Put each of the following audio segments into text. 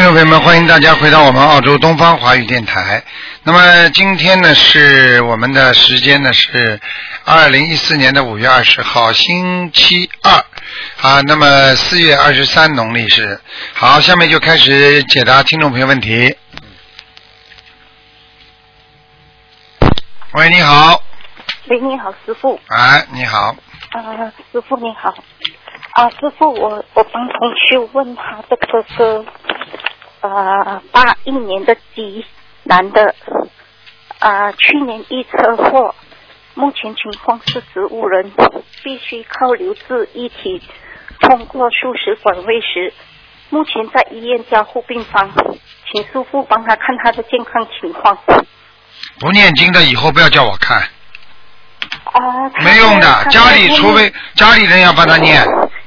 好，听众朋友们，欢迎大家回到我们澳洲东方华语电台。那么今天呢是我们的时间呢是二零一四年的五月二十号，星期二啊。那么四月二十三农历是好，下面就开始解答听众朋友问题。喂，你好，喂，你好，师傅。哎，你好，啊，师傅你好。啊，师傅，我我帮同学问他的哥哥，呃，八一年的鸡男的，啊，去年一车祸，目前情况是植物人，必须靠留置一体通过输食管喂食，目前在医院加护病房，请师傅帮他看他的健康情况。不念经的以后不要叫我看，啊，没用的，家里除非家里人要帮他念。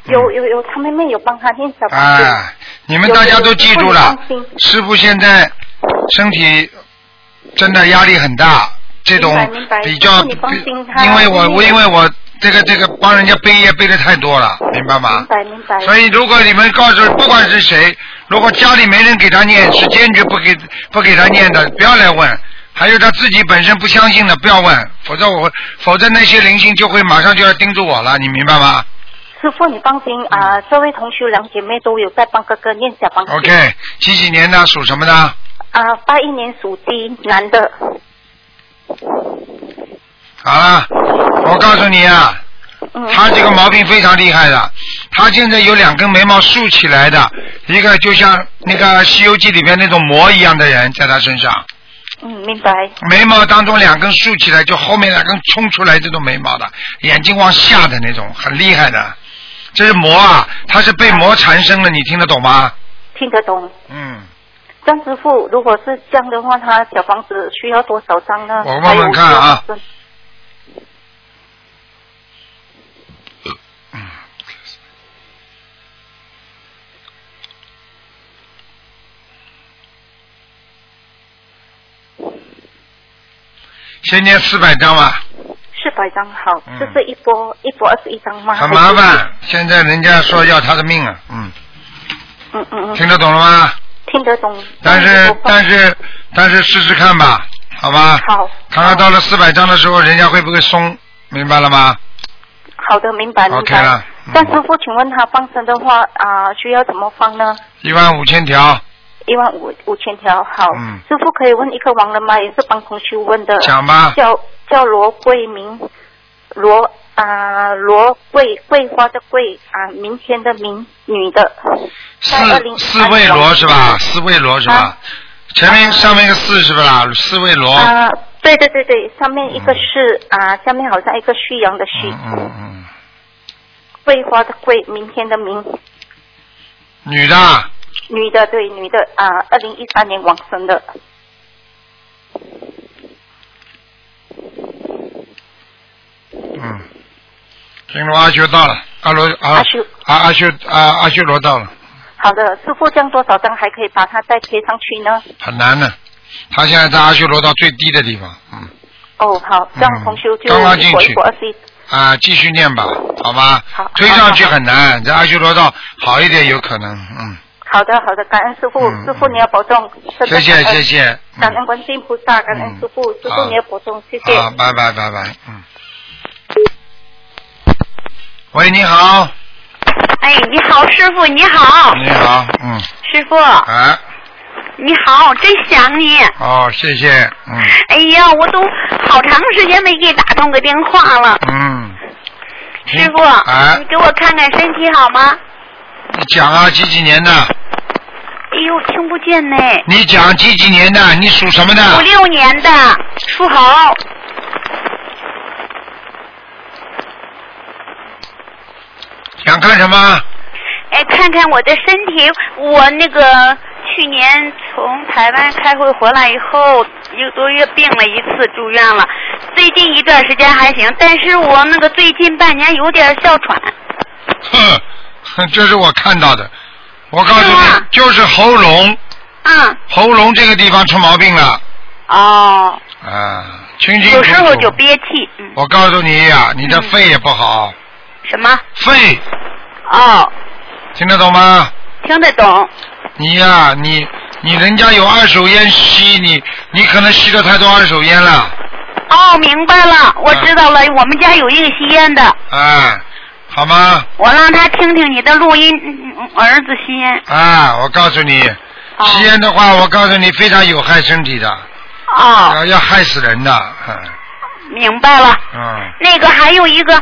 有有有，他妹妹有帮他念小房子。哎，你们大家都记住了，师傅现在身体真的压力很大，这种比较，因为我我因为我这个这个帮人家背业背的太多了，明白吗明？白明白。所以如果你们告诉不管是谁，如果家里没人给他念，是坚决不给不给他念的，不要来问。还有他自己本身不相信的，不要问，否则我否则那些灵性就会马上就要盯住我了，你明白吗师傅你放心啊，这位同学两姐妹都有在帮哥哥念小房子。？OK，几几年的属什么的？啊，八一年属鸡，男的。好了，我告诉你啊，嗯。他这个毛病非常厉害的，他现在有两根眉毛竖起来的，一个就像那个《西游记》里边那种魔一样的人在他身上，嗯，明白。眉毛当中两根竖起来，就后面两根冲出来这种眉毛的，眼睛往下的那种，很厉害的。这是魔啊，他是被魔缠身了，你听得懂吗？听得懂。嗯，张师傅，如果是这样的话，他小房子需要多少张呢？我慢慢看啊先念四百张吧，四百张，好，嗯这是一波一波二十一张吗？很麻烦。现在人家说要他的命啊，嗯，嗯嗯嗯，听得懂了吗？听得懂。但是但是但是试试看吧，好吧？好。看看到了四百张的时候，人家会不会松？明白了吗？好的，明白明 OK 白。了嗯但师傅，请问他放生的话啊、需要怎么放呢？一万五千条，一万五五千条，好。嗯师傅可以问一个王人吗？也是帮同学问的。讲吧。叫叫罗桂明，罗啊罗桂桂花的桂啊，明天的明，女的。四四位罗是吧？四位罗是吧啊？前面上面一个四是不是啦？四位罗。啊，对对对对，上面一个是、啊，下面好像一个旭阳的旭，嗯嗯嗯，桂花的桂，明天的明，女的啊，女的对女的啊，二零一三年往生的。嗯，金罗阿修到了，阿罗阿阿修阿阿修阿阿修罗到了，好的，师傅，这样多少张还可以把它再贴上去呢？很难的。他现在在阿修罗道最低的地方，嗯哦，好，这样同修就刚刚进去。啊，继续念吧，好吧？好推上去很难，在阿修罗道好一点有可能，嗯。好的，好的，感恩师傅，嗯师傅你要保重。谢谢谢谢，感恩观世音菩萨，感恩嗯师傅，师傅你要保重，谢谢。好，拜拜拜拜，嗯。喂，你好，哎，你好，师傅，你好，你好，嗯，师傅，哎，你好，真想你。哦，谢谢，嗯哎呀，我都好长时间没给打通个电话了，嗯，师傅，啊你给我看看身体好吗？你讲啊，几几年的？哎呦，听不见呢。你讲几几年的？你属什么的五？六年的，属猴。想看什么？哎，看看我的身体，我那个去年从台湾开会回来以后，一个多月病了一次，住院了。最近一段时间还行，但是我那个最近半年有点哮喘。哼，这是我看到的。我告诉你是，就是喉咙，嗯，喉咙这个地方出毛病了哦，啊，清清楚楚。有时候就憋气。嗯，我告诉你呀、你的嗯肺也不好，什么？肺哦，听得懂吗？听得懂。你呀、你你人家有二手烟吸，你你可能吸了太多二手烟了，哦，明白了，我知道了。我们家有一个吸烟的，啊，好吗？我让他听听你的录音。儿子吸烟。啊，我告诉你，哦吸烟的话，我告诉你非常有害身体的，哦，要要害死人的，嗯明白了。嗯，那个还有一个，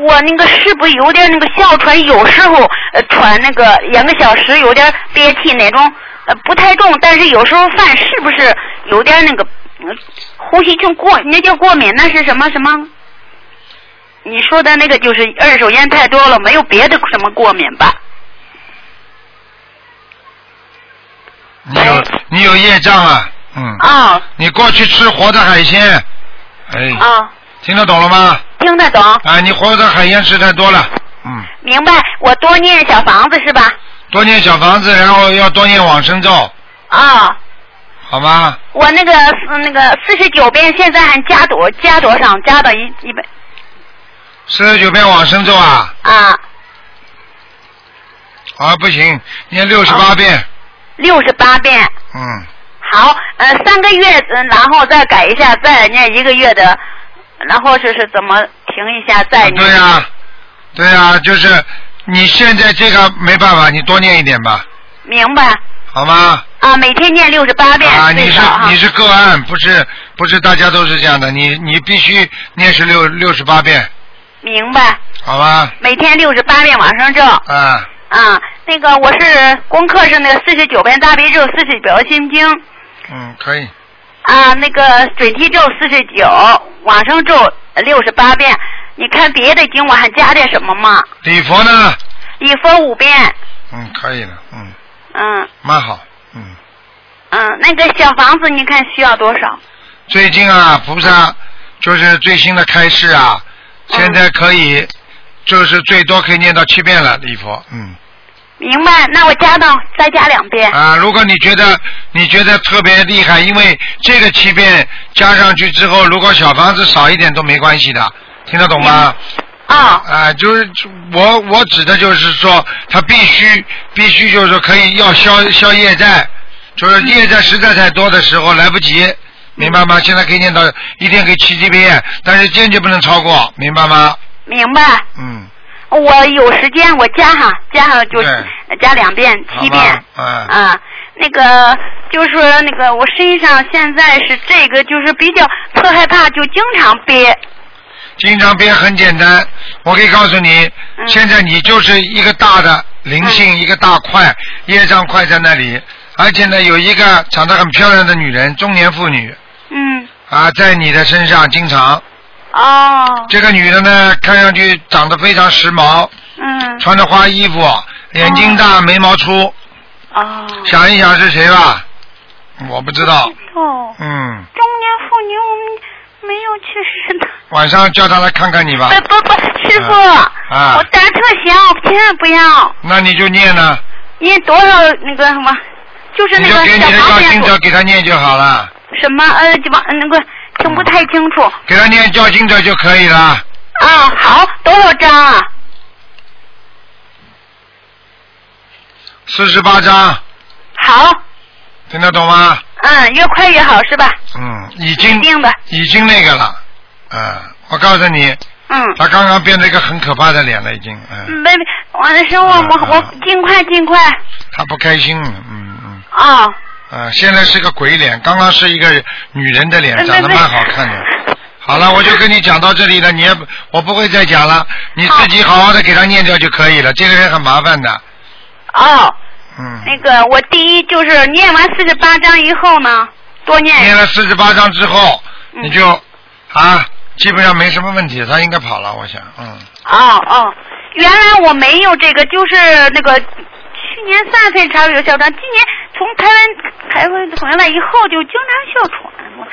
我那个是不是有点那个哮喘？有时候呃喘那个两个小时有点憋气那种，呃不太重，但是有时候犯是不是有点那个、呃呼吸就过那叫过敏？那是什么什么？你说的那个就是二手烟太多了，没有别的什么过敏吧？你有你有业障啊，嗯，啊你过去吃活的海鲜，哎，啊，听得懂了吗？听得懂，啊，你活的海鲜吃太多了，嗯，明白。我多念小房子是吧？多念小房子，然后要多念往生咒，啊。好吗？我那个是那个四十九遍，现在还加多加多少？加到一一百四十九遍往生咒啊，啊，啊不行，念六十八遍，六十八遍。嗯，好，呃，三个月，嗯然后再改一下，再念一个月的，然后就是怎么停一下再念。对呀、对呀、就是你现在这个没办法，你多念一点吧，明白好吗？啊，每天念六十八遍啊，你是你。是个案，不是不是大家都是这样的，你你必须念是六六十八遍，明白，好吧？每天六十八遍往生咒啊，啊。那个我是功课是那个四十九遍大悲咒，四十九心经嗯，可以。啊，那个准提咒四十九，往生咒六十八遍。你看别的经我还加点什么吗？礼佛呢？礼佛五遍，嗯，可以了，嗯，嗯蛮好，嗯。嗯，那个小房子你看需要多少？最近啊，菩萨就是最新的开示啊，嗯现在可以，就是最多可以念到七遍了礼佛，嗯。明白，那我加到再加两遍。啊，如果你觉得你觉得特别厉害，因为这个七遍加上去之后，如果小房子少一点都没关系的，听得懂吗？啊、啊，就是我我指的就是说，他必须必须就是说可以要消消业债，就是业债实在太多的时候来不及，明白吗？现在可以念到一天可以七七遍，但是坚决不能超过，明白吗？明白。嗯，我有时间我加哈，加哈就加两遍，七遍。嗯啊，那个就是说那个我身上现在是这个，就是比较特害怕，就经常憋。经常憋很简单，我可以告诉你，嗯现在你就是一个大的灵性，一个大块业障块在那里，而且呢有一个长得很漂亮的女人，中年妇女嗯。啊，在你的身上经常。哦。这个女的呢，看上去长得非常时髦，嗯。穿着花衣服，眼睛大，眉毛粗，哦。想一想是谁吧？我不知道。哦。嗯，中年妇女，我们没有去世的。晚上叫她来看看你吧。不不不，师傅，啊我胆儿特小，千万不要。那你就念呢，念多少那个什么，就是那个你就给你的小房子要经者给他念就好了，什么呃，这帮那个听不太清楚。给他念叫经者就可以了。啊，好，多少张啊？四十八张，好，听得懂吗？嗯，越快越好是吧？嗯，已经定的，已经那个了，嗯，我告诉你，嗯。他刚刚变了一个很可怕的脸了，已经，嗯，没没，我说我我嗯我尽快尽快他不开心，嗯嗯，啊！啊，现在是个鬼脸，刚刚是一个女人的脸，长得蛮好看的。好了，我就跟你讲到这里了，你也不我不会再讲了，你自己好好的给他念掉就可以了。这个人很麻烦的，哦，嗯，那个我第一就是念完四十八章以后呢，多念念了四十八章之后，嗯你就啊，基本上没什么问题，他应该跑了，我想，嗯，哦哦，原来我没有这个，就是那个去年三岁才有哮喘，今年从台湾台湾回来以后就经常哮喘。我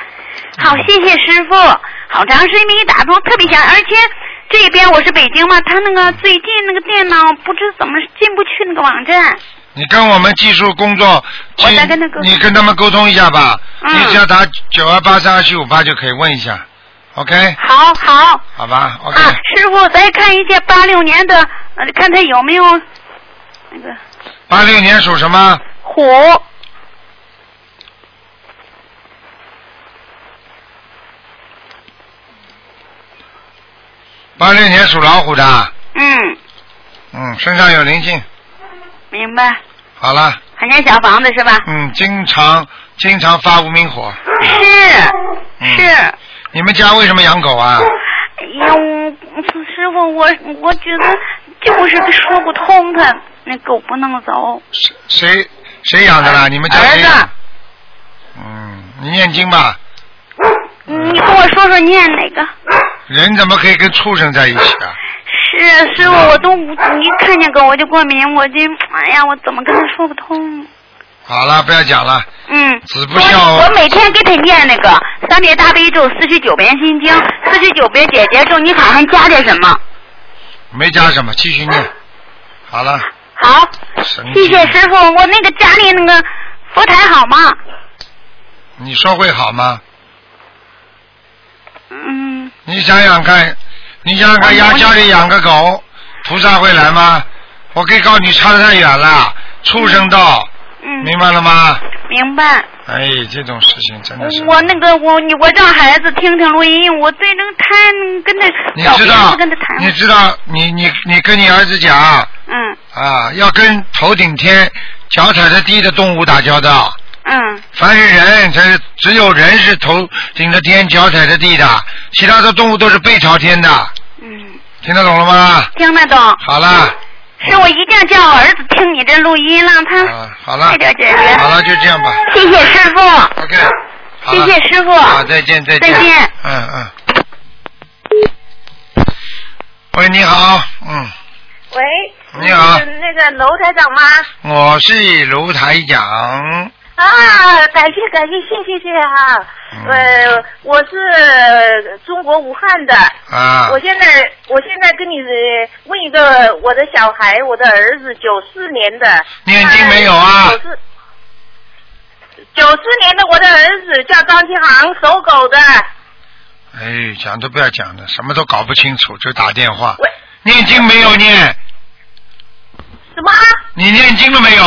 好，谢谢师傅，好长时间没打通，特别想，而且这边我是北京嘛，他那个最近那个电脑不知怎么进不去那个网站。你跟我们技术工作，我再跟他沟通你跟他们沟通一下吧，嗯你只要打九二八三二七五八就可以问一下，OK，好好。好吧，OK，、啊，师傅再看一下八六年的，呃，看他有没有那个。八六年属什么？虎，八六年属老虎的。嗯，嗯，身上有灵性。明白。好了，还念小房子是吧？嗯，经常经常发无名火。是嗯是。你们家为什么养狗啊？哎呀，师傅，我我觉得就是说不通他，那狗不能走。谁谁养的啦？你们家谁儿子养？嗯，你念经吧。你跟我说说念哪个？人怎么可以跟畜生在一起啊？是师傅，我都无一看见狗我就过敏，我就哎呀，我怎么跟他说不通？好了，不要讲了。嗯，子不孝我我每天给他念那个三遍大悲咒，四十九遍心经，四十九遍姐姐咒，你看还加点什么？没加什么，继续念。好了，好，谢谢师傅。我那个家里那个佛台好吗？你说会好吗？嗯，你想想看，你想想看，我家家里养个狗，菩萨会来吗？我可以告诉你，差得太远了，畜生道，嗯，明白了吗？明白。哎，这种事情真的是。我那个我你我让孩子听听录音，我最能谈跟他你知道跟他谈。，你知道，你你你跟你儿子讲嗯啊，要跟头顶天、脚踩着地的动物打交道。嗯凡是人，才是只有人是头顶着天、脚踩着地的，其他的动物都是背朝天的。嗯，听得懂了吗？听得懂。好了，是我一定叫我儿子听你这录音，让他啊，好了快，点解决。好了，就这样吧。谢谢师傅，OK，好了谢谢师傅。好，再见，再见。再见。嗯嗯。喂，你好，嗯，喂，你好是那个楼台长吗？我是卢台长，啊，感谢感谢谢谢谢哈、嗯呃，我是中国武汉的，啊我现在我现在跟你呃问一个我的小孩，我的儿子九四年的，念经没有啊九四九四年的我的儿子叫张金航，属狗的。哎，讲都不要讲了，什么都搞不清楚就打电话。喂，念经没有念？什么？你念经了没有？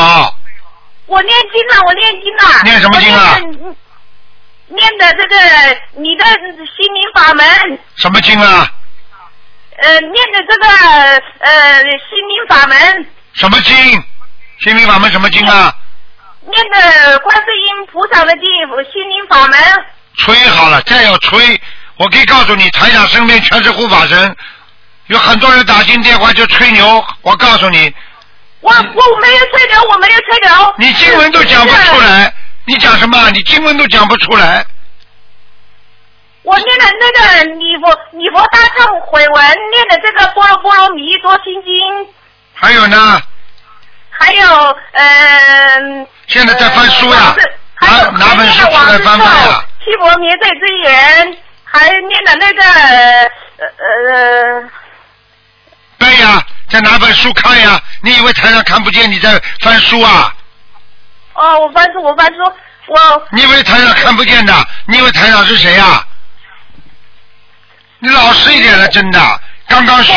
我念经了，我念经了。念什么经啊念的？这个你的心灵法门。什么经啊？呃，念的这个呃心灵法门，什么经？心灵法门什么经啊？念的观世音菩萨的经心灵法门。吹好了，再要吹，我可以告诉你，台长身边全是护法神，有很多人打进电话就吹牛。我告诉你，我我没有吹牛，我没有吹牛。你经文都讲不出来，你讲什么？你经文都讲不出来。我念的那个礼佛礼佛大忏悔文，念的这个波罗波罗蜜多心经，还有呢，还有嗯。现在在翻书呀呃还有拿拿本书出来翻翻呀。七佛灭罪之言，还念的那个呃呃。对呀，在拿本书看呀。你以为台上看不见你在翻书啊？哦，我翻书，我翻书，我你以为台上看不见的？你以为台长是谁呀、你老实一点了，真的，刚刚学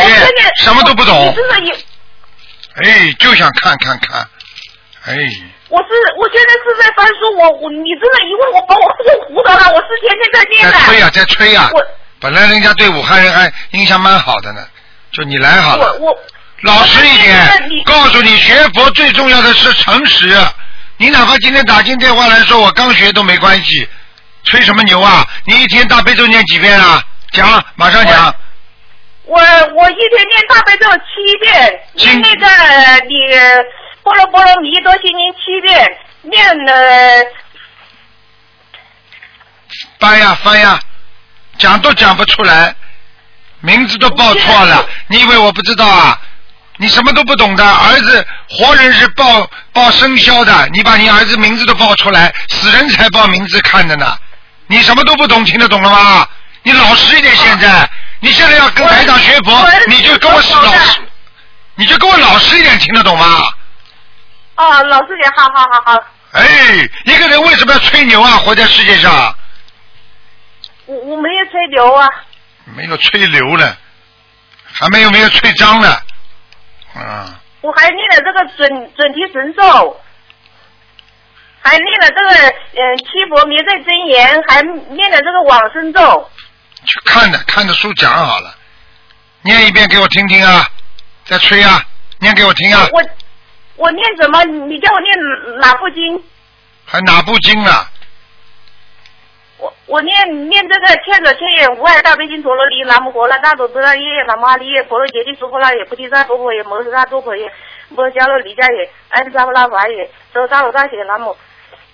什么都不你懂，哎，就想看看看，哎，我是我现在是在翻书，我我你真的一问我把我我糊涂了，我是天天在念的。在吹呀、在吹呀、我本来人家对武汉人还印象蛮好的呢，就你来好了，我我。老实一点，告诉你，学佛最重要的是诚实。你哪怕今天打进电话来说我刚学都没关系，吹什么牛啊？你一天大悲咒念几遍啊？讲，马上讲。我我一天念大悲咒七遍，经念那个你波罗波罗蜜多心经七遍，念了。翻呀翻呀，讲都讲不出来，名字都报错了。你以为我不知道啊？你什么都不懂的，儿子活人是报报生肖的，你把你儿子名字都报出来，死人才报名字看的呢。你什么都不懂，听得懂了吗？你老实一点，现在你现在要跟台长学佛，你就跟我老实，你就跟我老实一点，听得懂吗？哦，老实点好好好好，哎，一个人为什么要吹牛啊？活在世界上我我没有吹牛啊，没有吹牛了，还没有没有吹脏了，啊，我还念了这个准准提神咒，还念了这个嗯七佛灭罪真言，还念了这个往生咒。去看的，看的书讲好了，念一遍给我听听啊，再吹啊，念给我听啊，我我念什么？你叫我念哪部经？还哪部经啊？我我念念这个千手千眼无碍大悲心陀罗尼，南无婆罗大多波罗耶，南无阿利耶，婆罗揭谛苏婆拉耶，菩提萨婆婆耶，摩诃萨多婆耶，摩迦罗离迦耶，安扎布拉法耶，周大罗大写南无。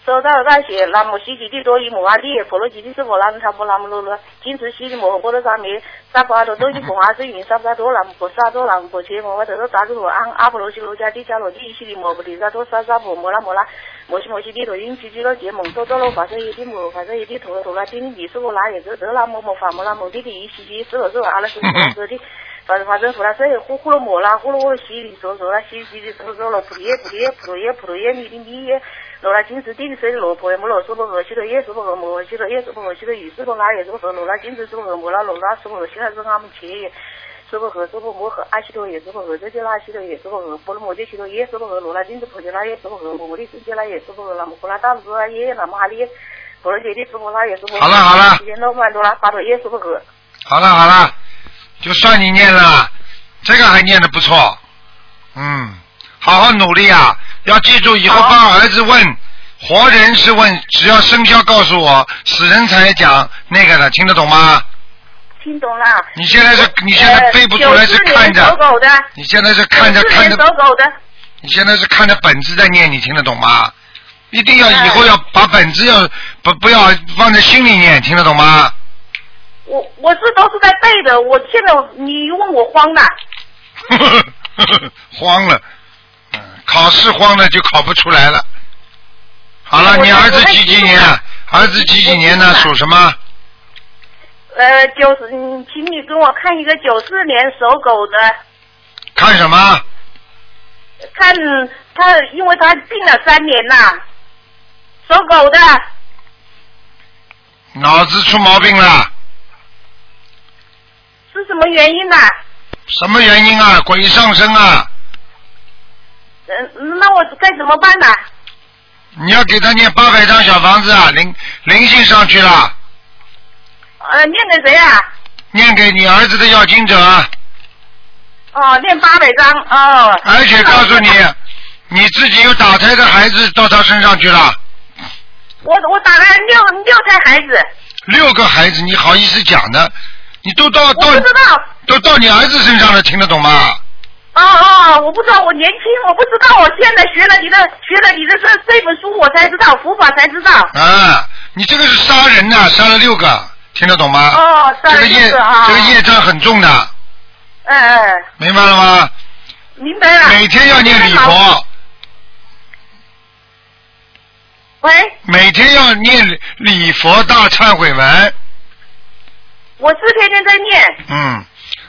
周大罗大写南无西吉地多伊摩阿利耶，婆罗吉地是婆拉萨婆南无罗罗，金持西利摩诃波罗萨弥，萨婆阿多多伊婆阿是云萨婆萨多南无婆萨多南无婆切摩诃得多达多罗安阿婆罗西罗迦地迦罗地西利摩菩提萨多萨萨婆摩拉摩拉。摩西摩西地陀因吉吉罗结蒙多多罗法色耶地摩法色耶地陀陀罗丁尼是我拉也是得拉摩摩法摩拉摩地地伊西西是我是阿拉是我是的。法法真佛拉色耶呼呼罗摩拉呼罗罗西里娑娑拉西西里娑娑罗普耶普耶普耶普耶弥利弥耶。罗拉金子地水罗婆耶摩罗娑婆诃西罗耶娑婆诃摩诃西罗耶娑婆诃西罗雨娑婆拉耶娑婆诃罗拉金子娑婆诃摩拉罗拉娑婆诃西拉是阿们切耶。娑婆诃娑婆摩诃阿悉陀耶娑婆诃遮揭拉悉陀耶娑婆诃波罗摩揭悉陀耶娑婆诃罗拉金子婆揭拉耶娑婆诃摩摩利斯揭拉耶娑婆诃南无呼啦达罗拉耶南无哈利耶婆罗揭谛娑婆拉耶娑婆好了好了时间罗曼多拉巴陀耶娑婆诃。好了好了，就算你念了，这个还念的不错，嗯，好好努力啊！要记住，以后帮儿子问，活人是问，只要生肖告诉我，死人才讲那个的，听得懂吗？听懂了。你现在是你现在背不出来，是看着呃94年，走狗的。你现在是看着看着狗的。你现在是看着本子在念，你听得懂吗？一定要哎以后要把本子要不不要放在心里念，听得懂吗？我我是都是在背的，我现在你问我慌了。慌了，嗯，考试慌了就考不出来了。好了，你儿子几几年？儿子几几年呢？属什么？呃，九十，嗯请你给我看一个九四年属狗的，看什么？看他，因为他病了三年了，属狗的，脑子出毛病了？是什么原因呢？什么原因啊？鬼上身啊！嗯、那我该怎么办呢？你要给他念八百张小房子啊，灵灵性上去了，呃，念给谁啊？念给你儿子的要经者，哦，念八百张哦。而且告诉你，你自己有打胎的孩子到他身上去了，我我打了六六胎孩子，六个孩子，你好意思讲的？你都到我到不知道。都到你儿子身上了，听得懂吗？哦哦，我不知道，我年轻，我不知道，我现在学了你的，学了你的这这本书，我才知道佛法才知道。啊，你这个是杀人呐、杀了六个，听得懂吗？哦，这个业啊。这个业障很重的，哎哎，明白了吗？明白了。每天要念礼。佛，喂，每天要念礼佛大忏悔文。我是天天在念，嗯，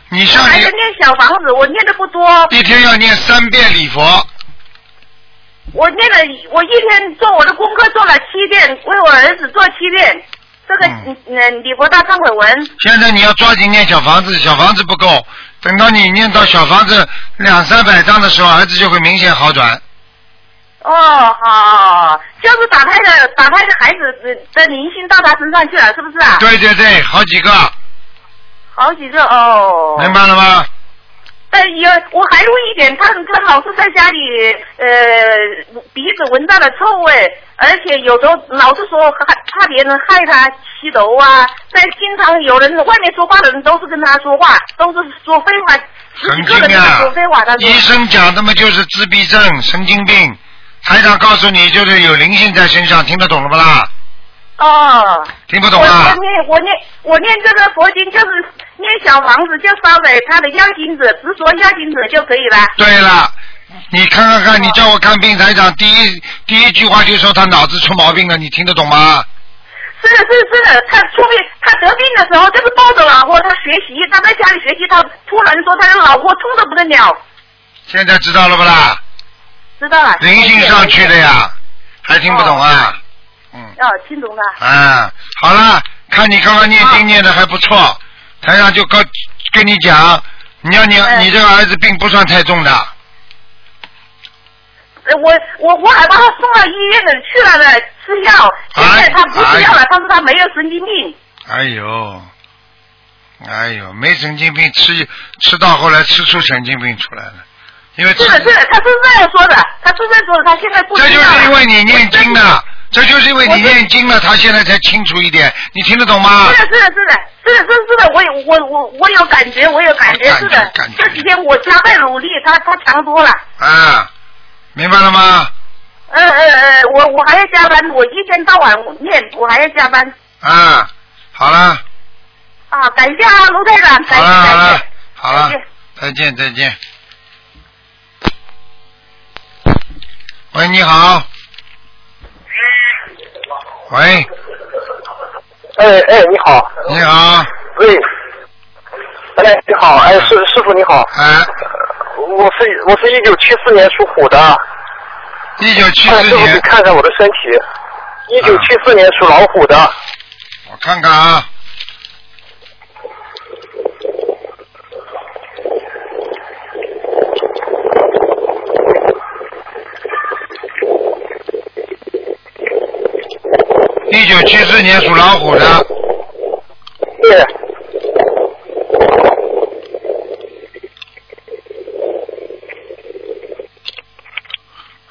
你像你还在念小房子，我念的不多，一天要念三遍礼佛，我念了，我一天做我的功课做了七遍，为我儿子做七遍。这个嗯嗯嗯，礼佛大忏悔文，现在你要抓紧念小房子，小房子不够，等到你念到小房子两三百张的时候，儿子就会明显好转。哦，好，就是打胎的打胎的孩子的灵性到他身上去了，是不是啊？对对对，好几个，好几个哦。明白了吗？但有我还有一点，他他老是在家里呃鼻子闻到了臭味，而且有时候老是说害怕别人害他吸毒啊，但经常有人外面说话的人都是跟他说话，都是说废话，十几神个人跟他经啊说废话，他！说医生讲的嘛就是自闭症、神经病。台长告诉你，就是有灵性在身上，听得懂了不啦？哦。听不懂啊我？念我念我念这个佛经就是念小房子，就烧给他的药精子，只说药精子就可以了。对了，你看看看，你叫我看病，台长第一第一句话就说他脑子出毛病了，你听得懂吗？是的，是的是的，他出病，他得病的时候就是抱着老婆，他学习，他在家里学习，他突然说他的老婆痛的不得了，现在知道了不啦？知道了。灵性上去的呀，还听不懂啊？嗯，哦，听懂了。嗯，好了，看你刚刚念经念的还不错，台上就告跟你讲，你要你嗯你这个儿子病不算太重的，呃我我我还把他送到医院里去了呢，吃药。现在他不吃药了，他说他没有神经病。哎呦，哎呦，没神经病，吃吃到后来吃出神经病出来了，因为吃是的，是的，他是这样说的，他是这样说的，他现在不吃这就。是因为你念经的，这就是因为你念经了，他现在才清楚一点，你听得懂吗？是的，是的，是的，是的，是的，是的，我有我我我有感觉，我有感觉，是的感。觉这几天我加倍努力，他他强多了。啊，明白了吗？嗯嗯嗯，我我还要加班，我一天到晚念，我还要加班。啊，好了，啊，感谢啊，卢台长，感谢感谢。，好了再见，再见。喂，你好。喂，哎哎，你好，你好，喂，哎，你好，哎，师师傅你好，哎，我是我是一九七四年属虎的，一九七四年，看看我的身体，一九七四年属老虎的，我看看啊，一九七四年属老虎的，对，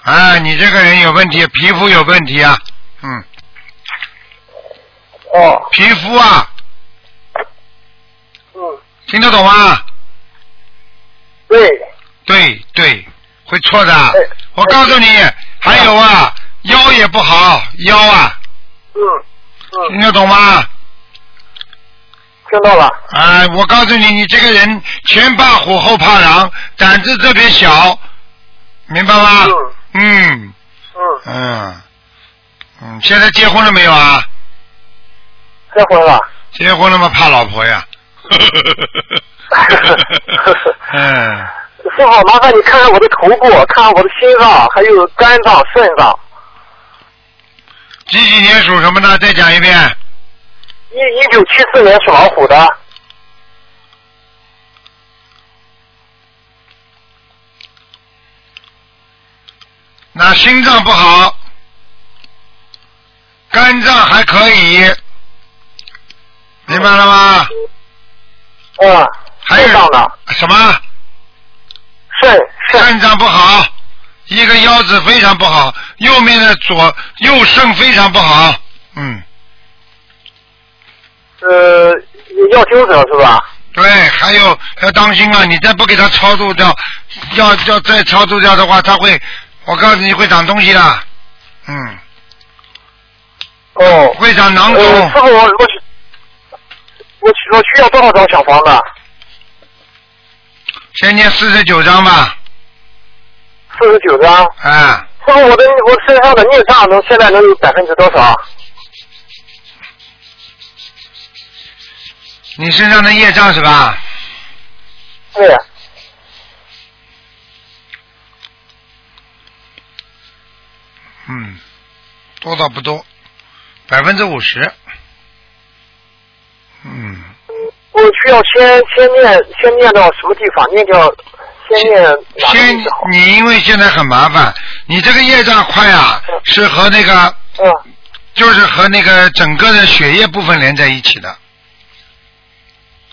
哎，你这个人有问题，皮肤有问题啊，嗯，哦，皮肤啊，嗯，听得懂吗？对，对对，会错的。哎。我告诉你，还有啊，腰也不好，腰啊，嗯嗯，听得懂吗？听到了，哎，我告诉你，你这个人前怕虎后怕狼，胆子特别小，明白吗？嗯嗯，嗯嗯，现在结婚了没有啊？结婚了，结婚了吗？怕老婆呀？嗯，师傅麻烦你看看我的头部，看看我的心脏，还有肝脏、肾脏，几几年属什么的？再讲一遍。一一九七四年属老虎的，那心脏不好，肝脏还可以，明白了吗？嗯，还有？什么？肾肾肾脏不好，一个腰子非常不好，右面的左右肾非常不好，嗯，呃要纠正是吧？对，还有要当心啊！你再不给他超度掉，要要再超度掉的话，他会，我告诉你会长东西的，嗯，哦，会长囊呃，肿师，傅，我我我需要多少张小房子？先念四十九张吧，四十九张。啊，师傅，我的我身上的孽障能现在能有百分之多少？你身上的业障是吧？对，嗯，多倒不多，百分之五十，嗯，我需要先先念先念到什么地方？念掉先念先？你因为现在很麻烦，你这个业障块啊，是和那个嗯就是和那个整个的血液部分连在一起的，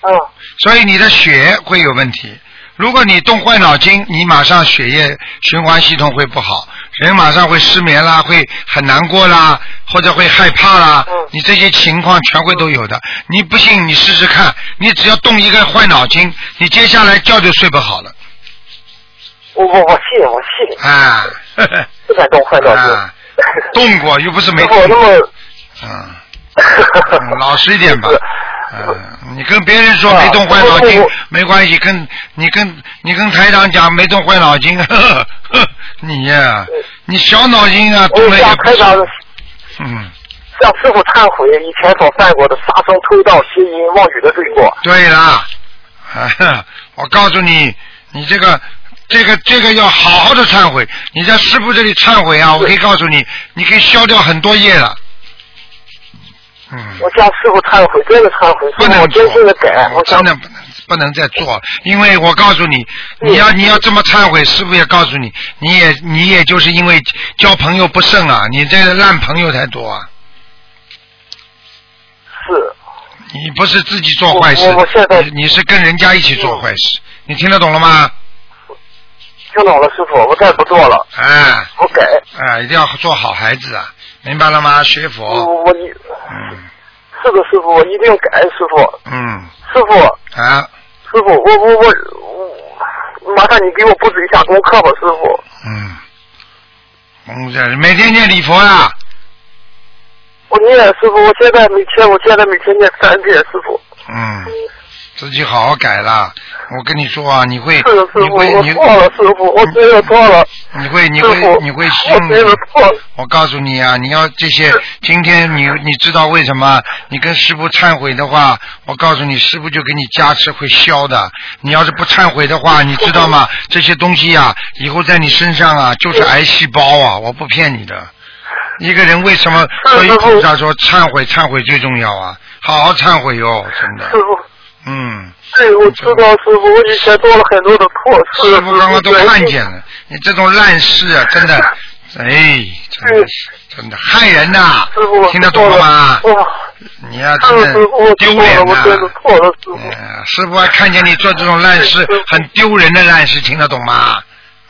嗯所以你的血会有问题。如果你动坏脑筋，你马上血液循环系统会不好，人马上会失眠啦，会很难过啦，或者会害怕啦嗯，你这些情况全会都有的。你不信，你试试看，你只要动一个坏脑筋，你接下来觉就睡不好了。我我我信我信，啊，不敢动坏脑筋。啊动过又不是没动过，那 么嗯。嗯，老实一点吧。嗯，你跟别人说啊没动坏脑筋没关系，跟你跟你跟台长讲没动坏脑筋，呵呵呵你呀、你小脑筋啊，动我了也不向台长。嗯，向师傅忏悔以前所犯过的杀生、偷盗、邪淫、妄语的罪过。对啦，啊 我告诉你，你这个这个这个要好好的忏悔。你在师傅这里忏悔啊，我可以告诉你，你可以消掉很多业了。嗯。我向师傅忏悔，真的忏悔，不能我真心的改。我真的不能不能再做，因为我告诉你，你要你要这么忏悔，师傅也告诉你，你也你也就是因为交朋友不慎啊，你这个烂朋友太多啊，是，你不是自己做坏事你是跟人家一起做坏事，你听得懂了吗？听懂了，师傅，我再不做了，哎我改。哎，一定要做好孩子啊，明白了吗？学佛，我一嗯是的，师傅，我一定改，师傅，嗯师傅，啊师傅，我我我我，麻烦你给我布置一下功课吧，师傅。嗯，嗯，这每天念礼佛啊。我念师傅，我现在每天我现在每天念三遍，师傅。嗯，自己好好改啦。我跟你说啊，你会，是，师傅，你会，你我错了，师傅，我真的错了，你会，你会，你会我真的信。错了。我告诉你啊，你要这些，今天你你知道为什么？你跟师傅忏悔的话，我告诉你，师傅就给你加持会消的。你要是不忏悔的话，你知道吗？这些东西啊，以后在你身上啊，就是癌细胞啊，我不骗你的。一个人为什么？所以菩萨说忏悔，忏悔最重要啊，好好忏悔哟、真的师。傅，嗯。对，我知道，师傅，我以前做了很多的错事。师傅刚刚都看见了，你这种烂事啊，真的，哎，真的是，真的害人呐师傅，，听得懂了吗？哇，你呀、是真的师傅，我，丢脸呐、我真的错了，师傅。嗯，师傅还看见你做这种烂事，很丢人的烂事，听得懂吗？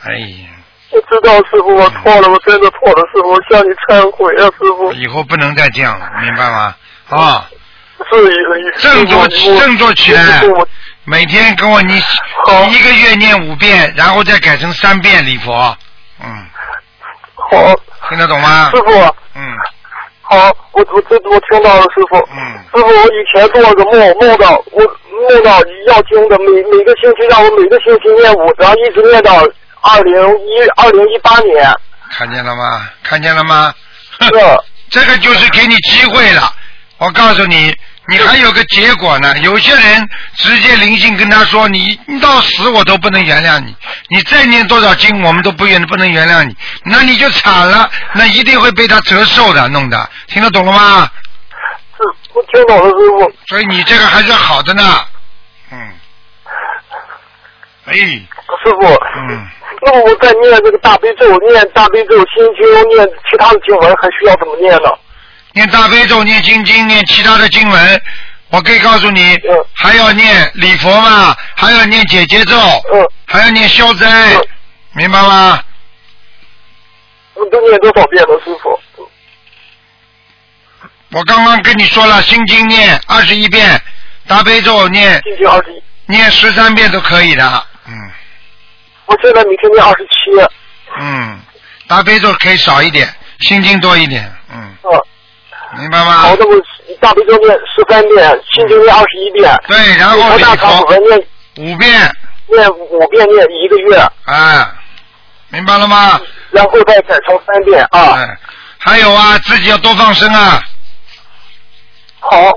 哎呀，我知道，师傅，我错了，我真的错了，师傅，我向你忏悔啊，师傅。以后不能再这样了，明白吗？啊、是一振作起，振作起来，每天跟我你好一个月念五遍，然后再改成三遍礼佛，嗯，好，听得懂吗师？傅，嗯好，我我这我听到了，师傅。嗯。师傅，我以前做了个梦，梦到我梦到要经的，每每个星期让我每个星期念五然后，一直念到二零一二零一八年。看见了吗？看见了吗？是，这个就是给你机会了。我告诉你，你还有个结果呢。有些人直接灵性跟他说：“你你到死我都不能原谅你，你再念多少经我们都不原不能原谅你。”那你就惨了，那一定会被他折寿的，弄的，听得懂了吗？是，我听懂了，师傅。所以你这个还是好的呢。嗯。哎，师傅，嗯，那么我在念这个大悲咒，念大悲咒、心经，念其他的经文，还需要怎么念呢？念大悲咒，念心经，念其他的经文，我可以告诉你，嗯。还要念礼佛嘛，还要念解结咒，嗯，还要念消灾，嗯。明白吗？我都念多少遍了，师傅？我刚刚跟你说了，心经念二十一遍，大悲咒念心经二十一，念十三遍都可以的，嗯。我现在每天念二十七。嗯，大悲咒可以少一点，心经多一点，嗯，嗯，明白吗？好，那么大悲咒念十三遍，心经念二十一遍，对，然后礼大忏悔佛念五遍，念五遍，念一个月，哎，明白了吗？然后再改成三遍啊。哎，还有啊，自己要多放生啊。好，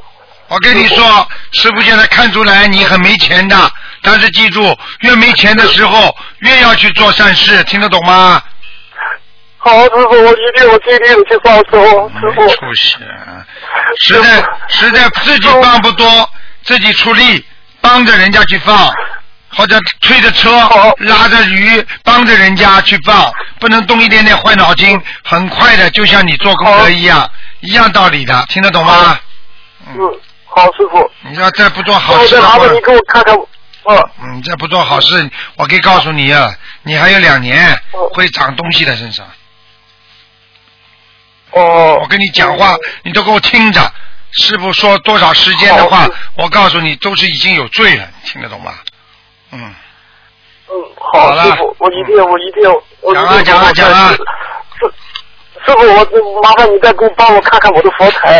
我跟你说，师傅现在看出来你很没钱的，但是记住，越没钱的时候，越要去做善事，听得懂吗？好，师傅，我一定我尽力的去放松，师傅。没。出息啊，实在实在自己帮不多，自己出力帮着人家去放，或者推着车拉着鱼帮着人家去放，不能动一点点坏脑筋，很快的就像你做功德一样，一样道理的，听得懂吗？嗯，好，师傅。你要再不做好事麻，烦你给我看看，嗯，嗯，再不做好事，我可以告诉你啊，你还有两年哦会长东西的身上。哦。我跟你讲话，你都给我听着。师傅说多少时间的话，我告诉你，都是已经有罪了，你听得懂吗？嗯，嗯，好，师傅，我一定，我一定，我一讲啊定讲啊讲啊师师傅，我麻烦你再给我帮我看看我的佛台，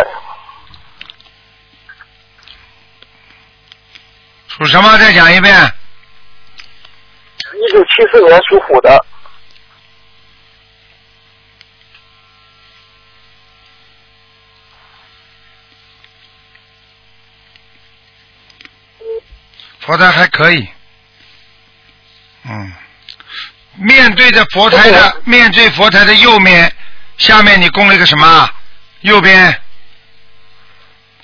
属什么？再讲一遍。一九七四年属虎的，佛台还可以。嗯，面对着佛台的，面对佛台的右面，下面你供了一个什么？右边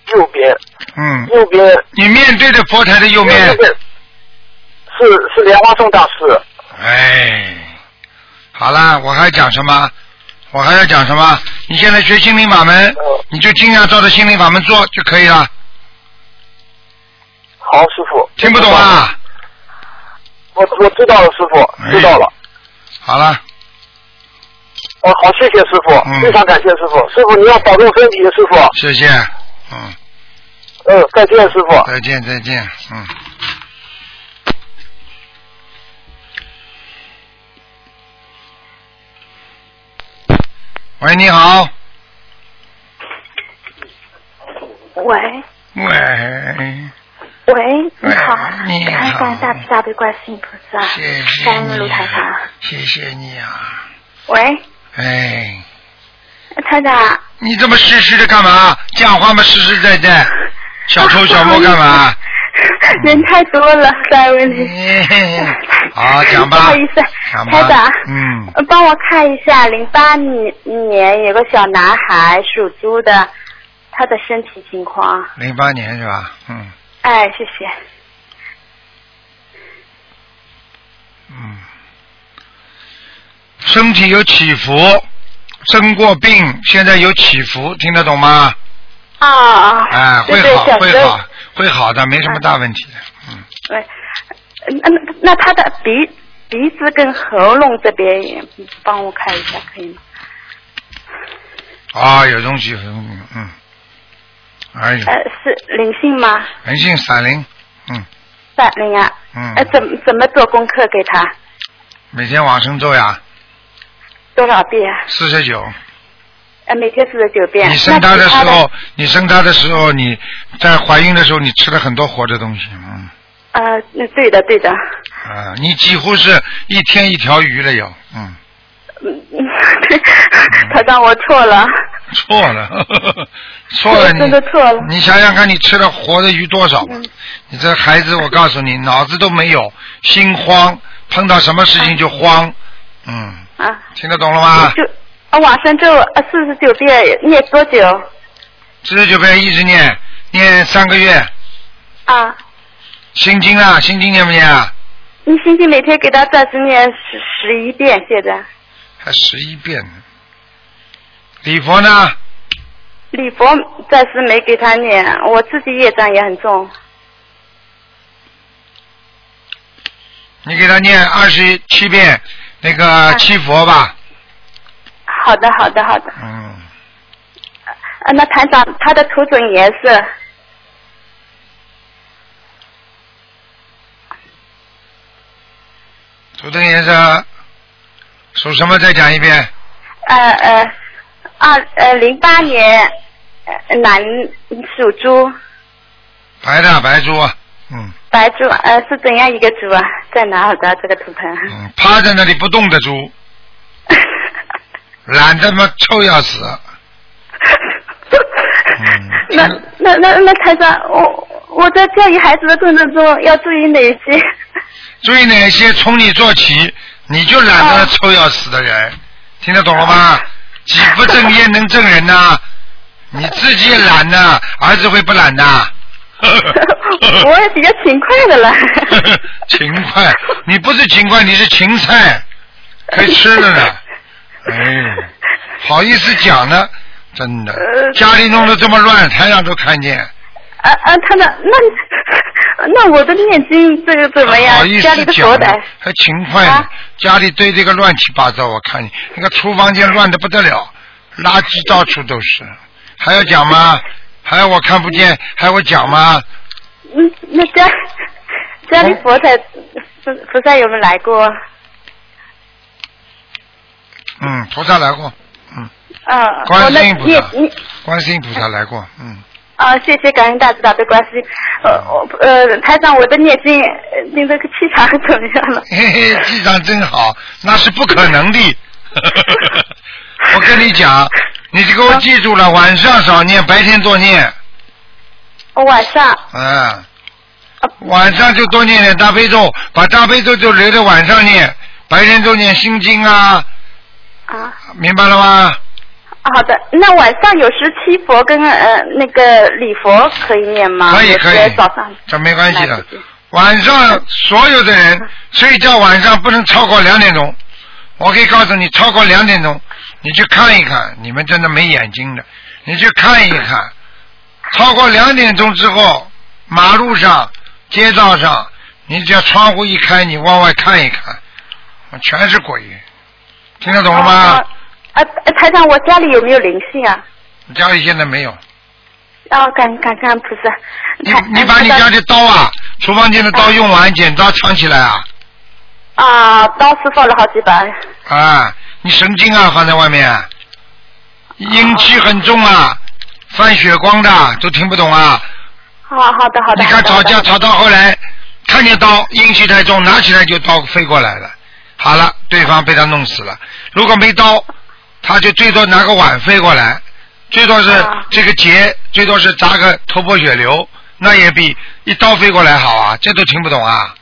右右边，嗯，右边你面对着佛台的右面右，边是是莲花生大师。哎，好啦，我还要讲什么？我还要讲什么？你现在学心灵法门，嗯你就尽量照着心灵法门做就可以了。好，师傅。听不懂？啊？我我知道了，师傅，哎知道了。好了，哦，好，谢谢师傅，嗯非常感谢师傅。师傅你要保重身体，师傅。谢谢，嗯，嗯，再见，师傅。再见再见，嗯。喂，你好。喂喂，喂，你好，哎你感好恩大慈大悲观世音菩萨，谢谢感恩卢你台长。啊，谢谢你啊。喂，哎，台长，你这么实实的干嘛？讲话嘛实实在在，小偷小摸干嘛？人太多了，三位你。嗯好，讲吧。不好意思，讲吧台长，嗯，呃帮我看一下，零八年年有个小男孩属猪的，他的身体情况。零八年是吧？嗯哎，谢谢。嗯，身体有起伏，生过病，现在有起伏，听得懂吗？啊啊，哎，会好，会好，会好的，没什么大问题的。嗯，对，呃那那那他的鼻鼻子跟喉咙这边也帮我看一下，可以吗？啊，有东西，有东西，嗯，哎呦呃，，是灵性吗？灵性闪灵，嗯闪灵啊？嗯呃，，怎么怎么做功课给他？每天往生咒呀，多少遍？四十九。呃，每天四十九遍。你生他的时候，你生他的时候，你在怀孕的时候，你吃了很多活的东西，嗯，呃，那对的对的。啊，你几乎是一天一条鱼了有，嗯，嗯嗯，台长，我错了。错了，呵呵呵错了，你真的错了你想想看，你吃了活的鱼多少吧？嗯你这孩子，我告诉你，脑子都没有，心慌，碰到什么事情就慌，嗯，啊。听得懂了吗？就啊，往生咒呃四十九遍，念多久？四十九遍一直念，念三个月，啊，心经啊，心经念不念啊？你心经每天给他暂时念十十一遍，现在。还十一遍呢。礼佛呢？礼佛暂时没给他念，我自己业障也很重。你给他念二十七遍那个七佛吧。好的，好的，好的。嗯，啊，那团长他的图准颜色图腾颜色属什么？再讲一遍。呃呃，二呃零八年呃男属猪，白的白猪，嗯白猪呃是怎样一个猪啊？在哪儿的这个图腾？嗯，趴在那里不动的猪，懒得嘛臭要死。嗯 那那那那台长，我我在教育孩子的过程中要注意哪些？注意哪些从你做起，你就懒得臭要死的人，听得懂了吗？己不正焉能正人呐、你自己懒呐、儿子会不懒呐、我也比较勤快的了。勤快，你不是勤快，你是芹菜，可以吃了呢。哎，好意思讲呢，真的，呃家里弄得这么乱，台上都看见，啊啊，他的那那我的念经这个怎么样？家里思讲呢的佛台，还勤快啊，家里堆这个乱七八糟，我看你那个厨房间乱的不得了，垃圾到处都是，还要讲吗？还要我看不见，还要我讲吗？嗯，那家 家里佛台菩菩萨有没有来过？嗯，菩萨来过，嗯，啊，观世音菩萨观世音菩萨来过，嗯。啊，谢谢感恩大慈大悲观世音。呃，我呃，台长，我的念经，呃你这个气场怎么样了？嘿嘿，气场真好，那是不可能的。我跟你讲，你就给我记住了，晚上少念，白天多念。我晚上嗯，晚上就多念点大悲咒，把大悲咒就留着晚上念，白天就念心经啊，啊明白了吗？好的，那晚上有时七佛跟呃那个礼佛可以念吗？可以可以早上这没关系的。晚上所有的人睡觉晚上不能超过两点钟。我可以告诉你，超过两点钟，你去看一看，你们真的没眼睛的，你去看一看。超过两点钟之后，马路上、街道上，你只要窗户一开，你往外看一看，全是鬼。听得懂了吗？啊啊，啊台长，我家里有没有灵性啊？你家里现在没有。哦，感感感恩菩萨。你你把你家的刀啊，厨房间的刀用完，剪刀藏起来啊啊，刀是放了好几把。啊！你神经啊，放在外面，阴气很重啊，犯血光的，都听不懂啊！好好的好的。你看吵架吵到后来，看见刀阴气太重，拿起来就刀飞过来了。好了，对方被他弄死了。如果没刀，他就最多拿个碗飞过来，最多是啊这个结，最多是扎个头破血流，那也比一刀飞过来好啊！这都听不懂啊！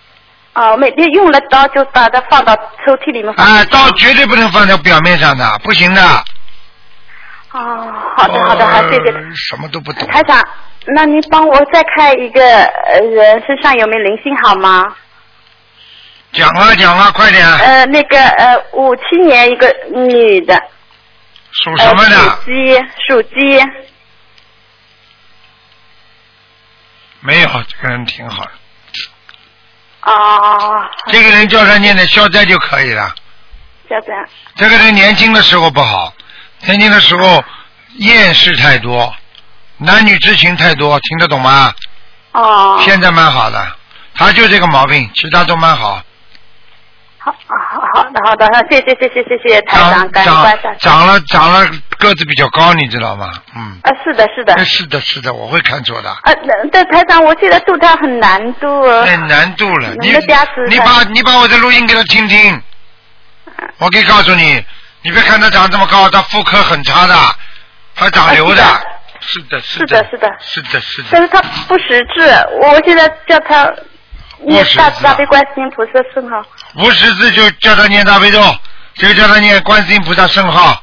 啊，每天用了刀就把它放到抽屉里面放。啊，刀绝对不能放在表面上的，不行的。哦，好的好的，好，谢谢。呃什么都不懂。台长，那您帮我再看一个呃人身上有没有灵性好吗？讲啊讲啊，快点！呃，那个呃，五七年一个女的，属什么呃、的属？鸡，属鸡。没有，这个人挺好的。哦，这个人叫他念的消灾就可以了。消灾。这个人年轻的时候不好，年轻的时候厌世太多，男女之情太多，听得懂吗？哦。现在蛮好的，他就这个毛病，其他都蛮好。好，好，好的，好的，谢谢，谢谢，谢谢台长，感恩长。长了长了个子比较高，你知道吗？嗯。啊，是的，是的。哎是的，是的，我会看错的。啊，那对台长，我现在度他很难度哦。太难度了，你你把你把我的录音给他听听，我可以告诉你，你别看他长这么高，他妇科很差的，他长瘤的。是的，是是的，是的。是的，是的。但是他不识字，我现在叫他念大大悲观世音菩萨圣号。不识字就叫他念大悲咒，就叫他念观世音菩萨圣号。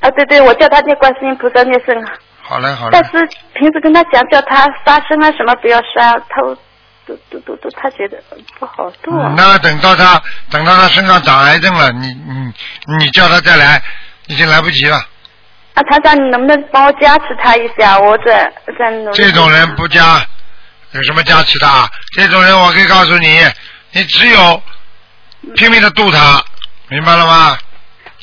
啊，对对，我叫他念观世音菩萨念圣号。好嘞，好嘞但。是平时跟他讲，叫他杀生啊什么不要杀，他都都都都他觉得不好度啊。嗯那等到他等到他身上长癌症了，你你你叫他再来，已经来不及了。啊，他长，你能不能帮我加持他一下？我在在努力。这种人不加，有什么加持的啊？这种人我可以告诉你，你只有拼命的度他，明白了吗？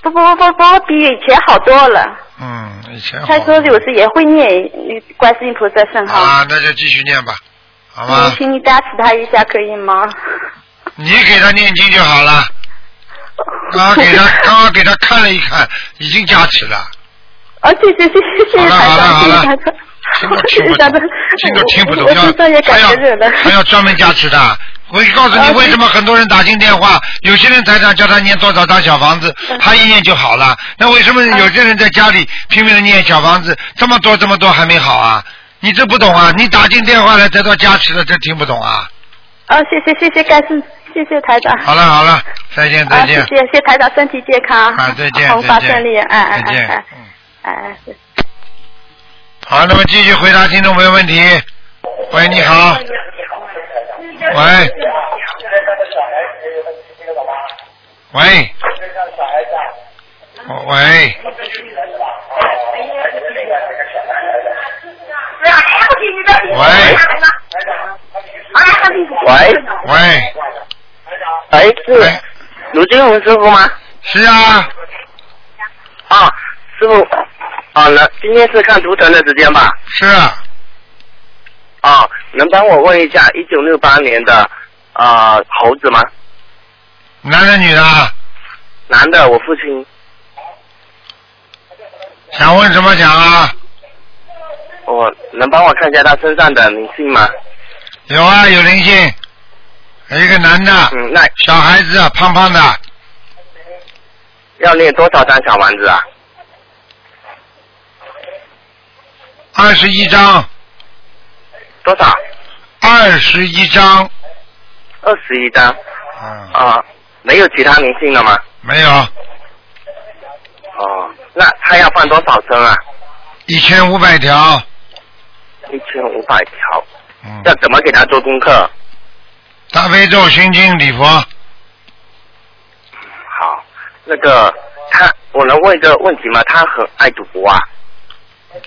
不不不不，不比以前好多了。嗯，以前好他说有时也会念那观世音菩萨圣号。啊，那就继续念吧，好嗯吗？请你加持他一下，可以吗？你给他念经就好了。刚刚给他刚刚给他看了一看，已经加持了，啊，谢谢谢谢谢谢台好了长，谢谢好了台长。听都听不懂听都听不懂，我要还要。还要专门加持的。我告诉你，啊为什么很多人打进电话，有些人台长叫他念多少张小房子，嗯他一念就好了。那为什么有些人在家里拼命的念小房子，这么多这么多还没好啊？你这不懂啊？你打进电话来得到加持了，这听不懂啊？啊，谢谢谢谢盖世，谢谢台长。好了好了，再见再啊，见谢。谢谢谢台长，身体健康，啊，再见，再见，顺利，哎哎哎哎，嗯，哎哎。是好，那么继续回答听众朋友问题。喂，你好。喂。喂。哦喂。喂。喂，喂。哎，是。卢金红师傅吗？是啊。啊，师傅，好了今天是看图腾的时间吧？是啊。啊，能帮我问一下，一九六八年的啊、猴子吗？男的女的啊？男的，我父亲。想问什么讲啊？我能帮我看一下他身上的灵性吗？有啊，有灵性。有一个男的，嗯，那小孩子，胖胖的，要念多少张小丸子啊？二十一张，多少？二十一张。二十一张嗯，啊，没有其他灵性了吗？没有。哦，那他要放多少针啊？一千五百条，一千五百条，嗯，要怎么给他做功课？大悲咒、心经、礼佛，好，那个他，我能问一个问题吗？他很爱赌博啊，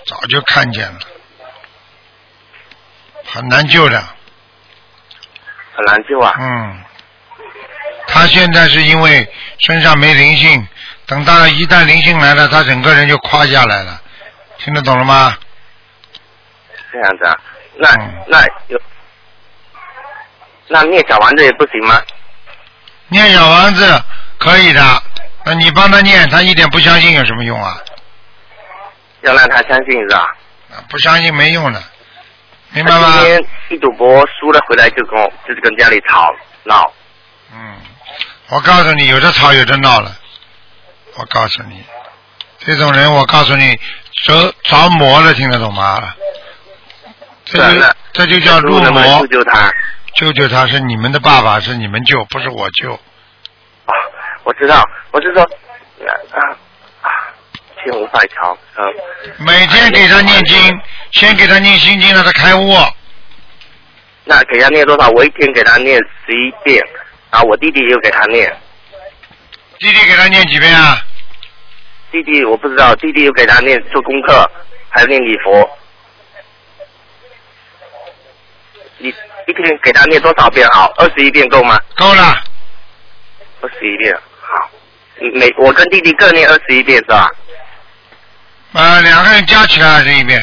早就看见了，很难救的，很难救啊。嗯，他现在是因为身上没灵性，等到一旦灵性来了，他整个人就垮下来了，听得懂了吗？这样子啊，那、嗯那有，那念小丸子也不行吗？念小丸子可以的，那你帮他念，他一点不相信有什么用啊？要让他相信是吧？啊不相信没用的，明白吗今？天一赌博输了回来就跟我就是跟家里吵闹，嗯，我告诉你，有的吵有的闹了。我告诉你，这种人，我告诉你，着着魔了，听得懂吗？这就这就叫入魔救，救他？救救他是你们的爸爸，是你们救，不是我救。啊，我知道，我是说，啊啊，千五百条，嗯、每天给他念经，先给他念心经，让他开悟。那给他念多少？我一天给他念十一遍，然后我弟弟又给他念，弟弟给他念几遍啊？弟弟我不知道，弟弟又给他念做功课，还有念礼佛。你一天给他念多少遍啊？二十一遍够吗？够了，二十一遍，好。每我跟弟弟各念二十一遍是吧？呃，两个人加起来二十一遍，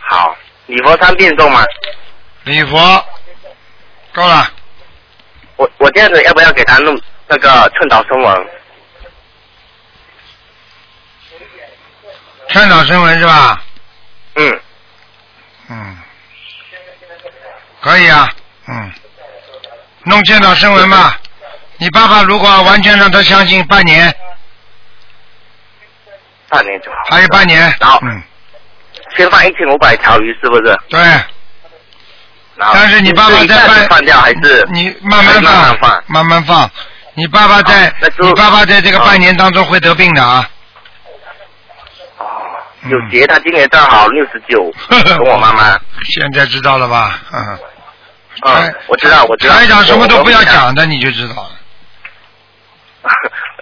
好，礼佛三遍够吗？礼佛够了。我我这样子要不要给他弄那个寸导声文？劝导声闻是吧？嗯，嗯，可以啊，嗯，弄劝导声闻吧。你爸爸如果完全让他相信半年，半年就好。还有半年，然后嗯，先放一千五百条鱼是不是？对，但是你爸爸在放放掉还是你慢慢放放，慢慢放。你爸爸在你爸爸在这个半年当中会得病的啊。哦，嗯有杰他今年正好六十九，跟我妈妈。现在知道了吧？嗯。嗯，我知道，我知道。台长什么都不要讲的，你就知道了。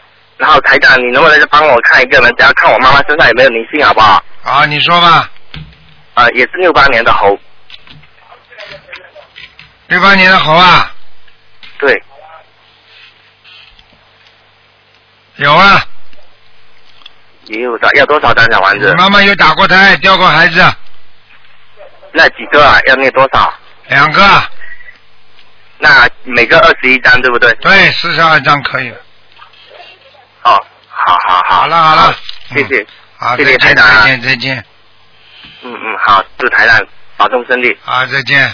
然后台长，你能不能帮我看一个人？只要看我妈妈身上有没有灵性，好不好？啊，你说吧，啊、也是六八年的猴，六八年的猴啊，对，有啊，也有的，要多少张小丸子？你妈妈有打过胎，掉过孩子，那几个啊？要念多少？两个，那每个二十一张，对不对？对，四十二张可以了。哦，好好好。好了好了，谢谢。好，谢谢台长啊再见再见，嗯嗯，好，祝台长保重身体。好再见。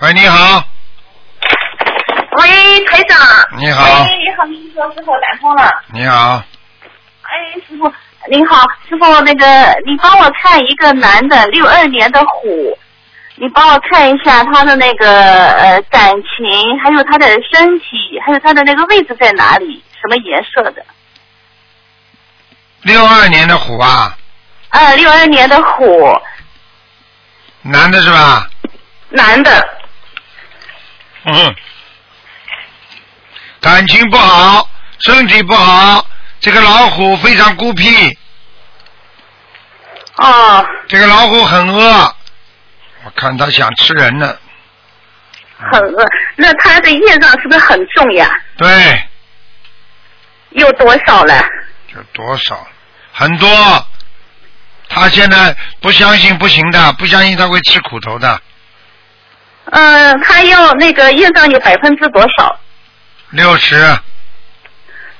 喂，你好，喂，台长。你好喂，你好，你好，师傅打通了。你好，哎，师傅，您好，师傅，那个你帮我看一个男的，六二年的虎，你帮我看一下他的那个呃感情，还有他的身体，还有他的那个位置在哪里，什么颜色的？六二年的虎啊，啊，六二年的虎，男的是吧？男的，嗯，感情不好，身体不好，这个老虎非常孤僻，哦，这个老虎很饿，我看他想吃人呢。很饿。那他的业障是不是很重呀？对，有多少了？有多少？很多。他现在不相信不行的，不相信他会吃苦头的。嗯，他要那个业障有百分之多少？六十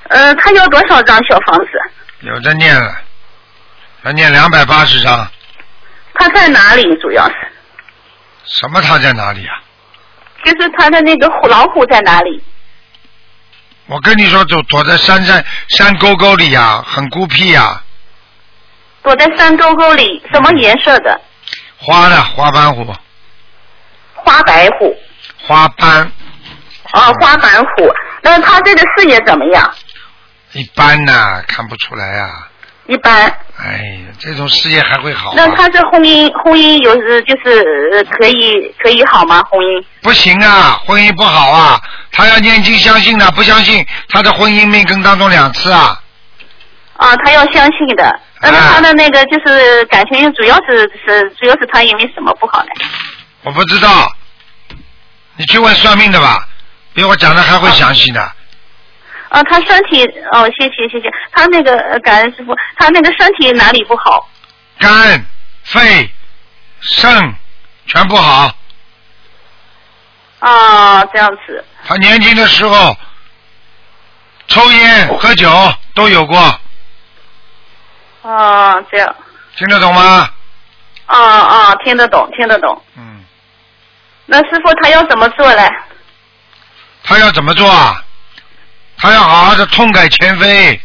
呃，他要多少张小房子？有的念了，要念两百八十张。他在哪里？主要是什么？他在哪里啊？就是他的那个虎老虎在哪里？我跟你说，躲躲在山山山沟沟里呀、很孤僻呀、躲在山沟沟里，什么颜色的？花的花斑虎，花白虎。花斑哦，花斑虎。那他这个事业怎么样？一般呐、看不出来啊。一般。哎呀，这种事业还会好吗？那他这婚姻婚姻有时就是呃可以可以好吗？婚姻？不行啊，婚姻不好啊，他要念经相信的，不相信他的婚姻命根当中两次啊。啊，他要相信的。那么他的那个就是感情，主要是是主要是他因为什么不好呢？我不知道，你去问算命的吧，比我讲的还会详细的。啊，他身体哦，谢谢谢谢。他那个呃感恩师傅，他那个身体哪里不好？肝、肺、肾全不好。啊，这样子。他年轻的时候抽烟、喝酒都有过，啊，这样。听得懂吗？啊啊，听得懂，听得懂。嗯。那师傅他要怎么做嘞？他要怎么做啊？他要好好的痛改前非。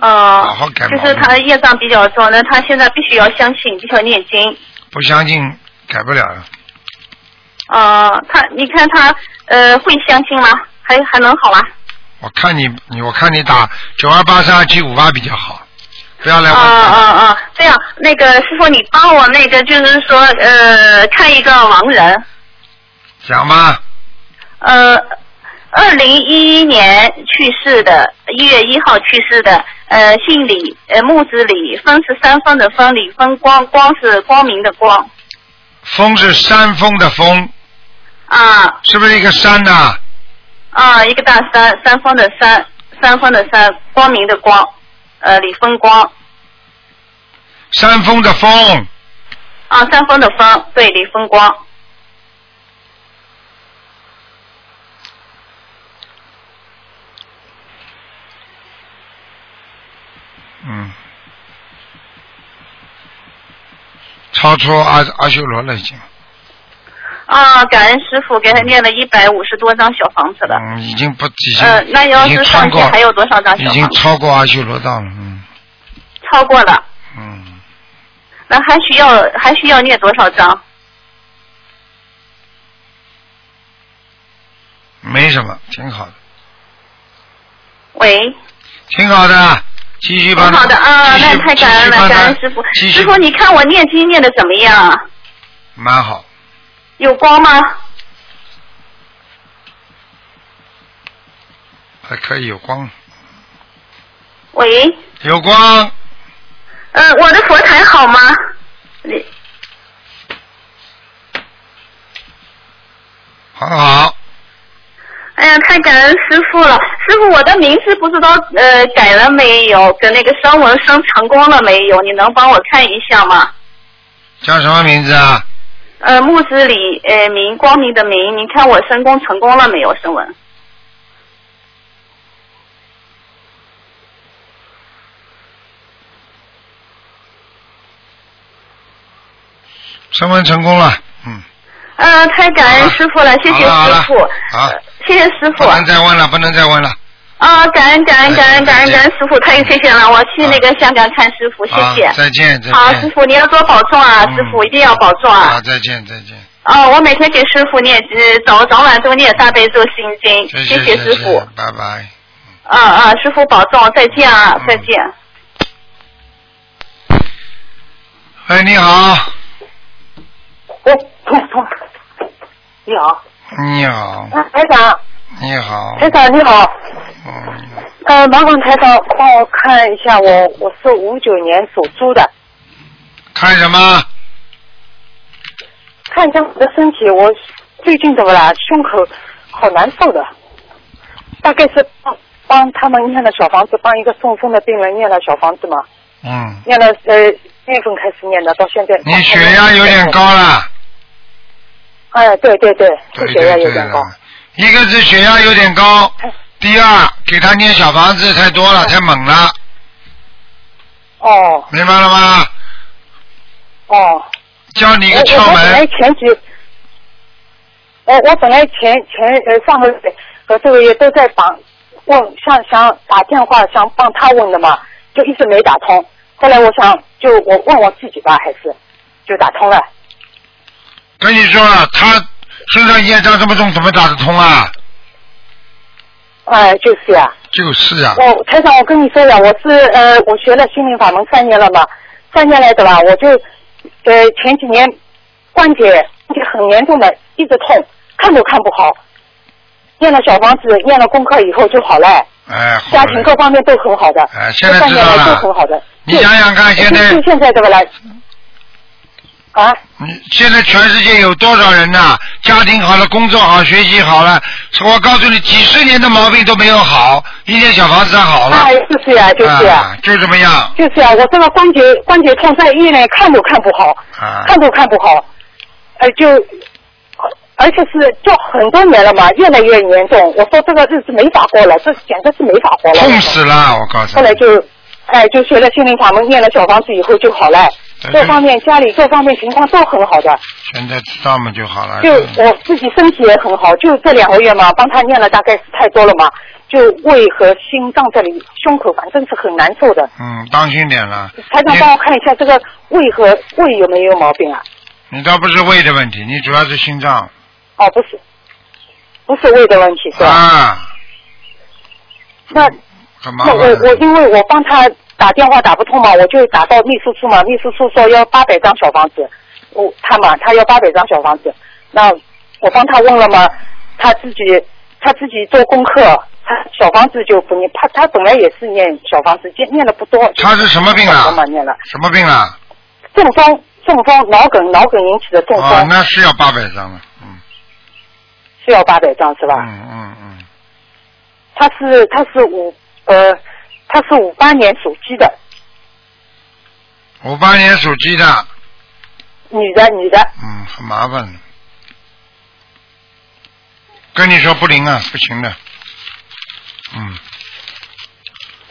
啊，好好改就是他的业障比较重，那他现在必须要相信，必须要念经。不相信改不了了。啊，他你看他呃会相信吗？还还能好吗？我看你你我看你打九二八三二七五八比较好，不要来啊问。啊啊！这样，那个师傅，你帮我那个就是说呃看一个亡人，讲吧，呃，二零一一年去世的，一月一号去世的，呃，姓李，呃，木子李，风是山峰的风，李风光，光是光明的光，风是山峰的峰，啊。是不是一个山呐、啊，一个大山，山峰的山，山峰的山，光明的光，呃，李风光，山峰的峰，啊，山峰的峰，对，李风光，嗯，超出阿阿修罗了已经，啊，感恩师傅给他念了一百五十多张小房子了，嗯，已经不已经、呃，那要是上去还有多少张小房已经？超过阿修罗道了，嗯。超过了，嗯，那还需要还需要念多少张？没什么，挺好的，喂，挺好的，继续帮他挺好的啊，继续那太感恩了，感恩师傅。师傅，你看我念经念的怎么样？蛮好，有光吗？还可以有光，喂，有光，呃，我的佛台好吗？你。很好，哎呀，太感恩师傅了！师傅，我的名字不知道呃改了没有，跟那个声纹生成功了没有？你能帮我看一下吗？叫什么名字啊？呃，木子李，呃，明光明的明，你看我申功成功了没有？声纹？升温成功了，嗯，呃，太感恩师傅了，谢谢师傅，好，谢谢师傅。不。能再问了，不能再问了，啊，感恩感恩感恩感恩感恩师傅，太谢谢了，我去那个香港看师傅，谢谢。再见再见，好，师傅你要多保重啊，嗯。师傅一定要保重啊。好，。再见再见，哦，我每天给师傅念，呃，早早晚都念大悲咒心经，谢谢谢师傅。拜拜。啊啊，师傅保重，再见啊，嗯。再见。哎，你好，喂，通通，你好，你好，啊台长，你好，台长你好，嗯，呃，麻烦台长帮我看一下我，我是五九年属猪的，看什么？看一下我的身体，我最近怎么了？胸口好难受的，大概是帮帮他们念了小房子，帮一个中风的病人念了小房子嘛，嗯，念了呃一月份开始念的，到现在。你血压有点高。了，哎，对对对，是血压有点高。一个是血压有点高，第二给他念小房子太多了，太猛了，哦明白了吗？哦。教你一个我窍我本来门，前几，我我本来前前呃上个月和这个月都在打问，想想打电话想帮他问的嘛，就一直没打通。后来我想就我问我自己吧，还是就打通了。跟你说了，他身上业障这么重，怎么打得通啊？哎，就是呀、就是啊，我台长，我跟你说呀，我是呃，我学了心灵法门三年了嘛，三年来的吧，我就呃前几年关节关节很严重的，一直痛，看都看不好。念了小房子，念了功课以后就好了，哎，好家庭各方面都很好的，哎现在都很好的。你想想看，现在就就现在这个来啊，你现在全世界有多少人呐、家庭好了，工作好，学习好了，我告诉你，几十年的毛病都没有好，一间小房子上好了。哎，就是呀，就是呀。啊，就这么样就是啊，我这个关节关节痛在医院看都看不好，啊。看都看不好，呃，就而且是就很多年了嘛，越来越严重。我说这个日子没法过了，这简直是没法活了。痛死了，我告诉你。后来就，哎，就学了心灵法门，念了小房子以后就好了，对各方面家里各方面情况都很好的，现在知道嘛就好了。就我自己身体也很好，就这两个月嘛，帮他念了大概是太多了嘛，就胃和心脏这里胸口反正是很难受的。嗯，当心点了。台长帮我看一下这个胃和胃有没有毛病啊？你倒不是胃的问题，你主要是心脏哦，不是，不是胃的问题是吧？啊，那那我。我因为我帮他打电话打不通嘛，我就打到秘书处嘛，秘书处说要八百张小房子，我他嘛他要八百张小房子，那我帮他问了嘛，他自己他自己做功课，他小房子就不念，他他本来也是念小房子，念念的不多。他是什么病啊嘛念了什么病啊？中风，中风脑梗脑梗引起的中风，哦，那是要八百张的。是要八百张是吧？嗯嗯嗯，他是他是五呃，他是五八年属鸡的，五八年属鸡的，女的女的，嗯，很麻烦的。跟你说不灵啊，不行的。嗯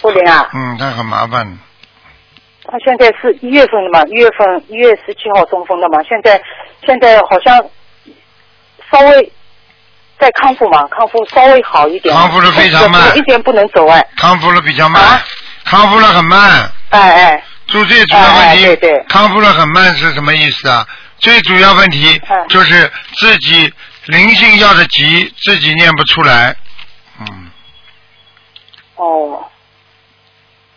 不灵啊。嗯，他很麻烦的。他现在是一月份的嘛，一月份一月十七号中风的嘛，现在现在好像稍微在康复嘛，康复稍微好一点，康复得非常慢有一点不能走哎，康复了比较慢，康复了很慢。哎哎。就最主要问题，哎对对康复了很慢是什么意思啊？最主要问题哎就是自己灵性要的急，自己念不出来。嗯，哦，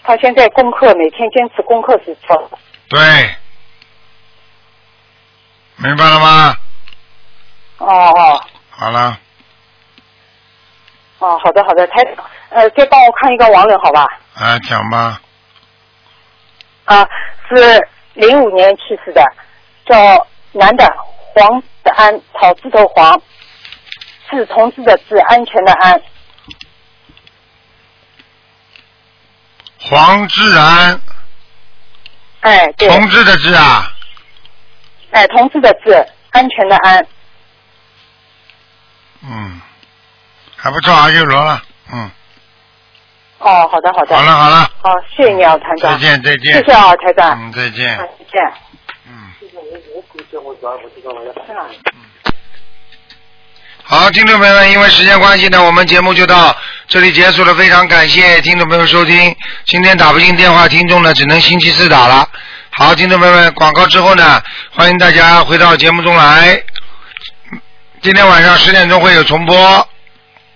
他现在功课每天坚持功课是错的，对，明白了吗？哦哦好了，哦，好的好的，台呃再帮我看一个亡人好吧？啊，讲吧。啊，是零五年去世的，叫男的，黄的安，草字头黄，是同志的志，安全的安，黄志安，哎，对，同志的志啊，哎，同志的志，安全的安，嗯，还不错，阿修罗了，嗯，哦，好的好的，好了好了，好，谢谢你啊，台长，再见再见谢谢啊，台长，嗯，再见。啊再见。好，听众朋友们，因为时间关系呢，我们节目就到这里结束了。非常感谢听众朋友收听。今天打不进电话，听众呢只能星期四打了。好，听众朋友们，广告之后呢，欢迎大家回到节目中来。今天晚上十点钟会有重播。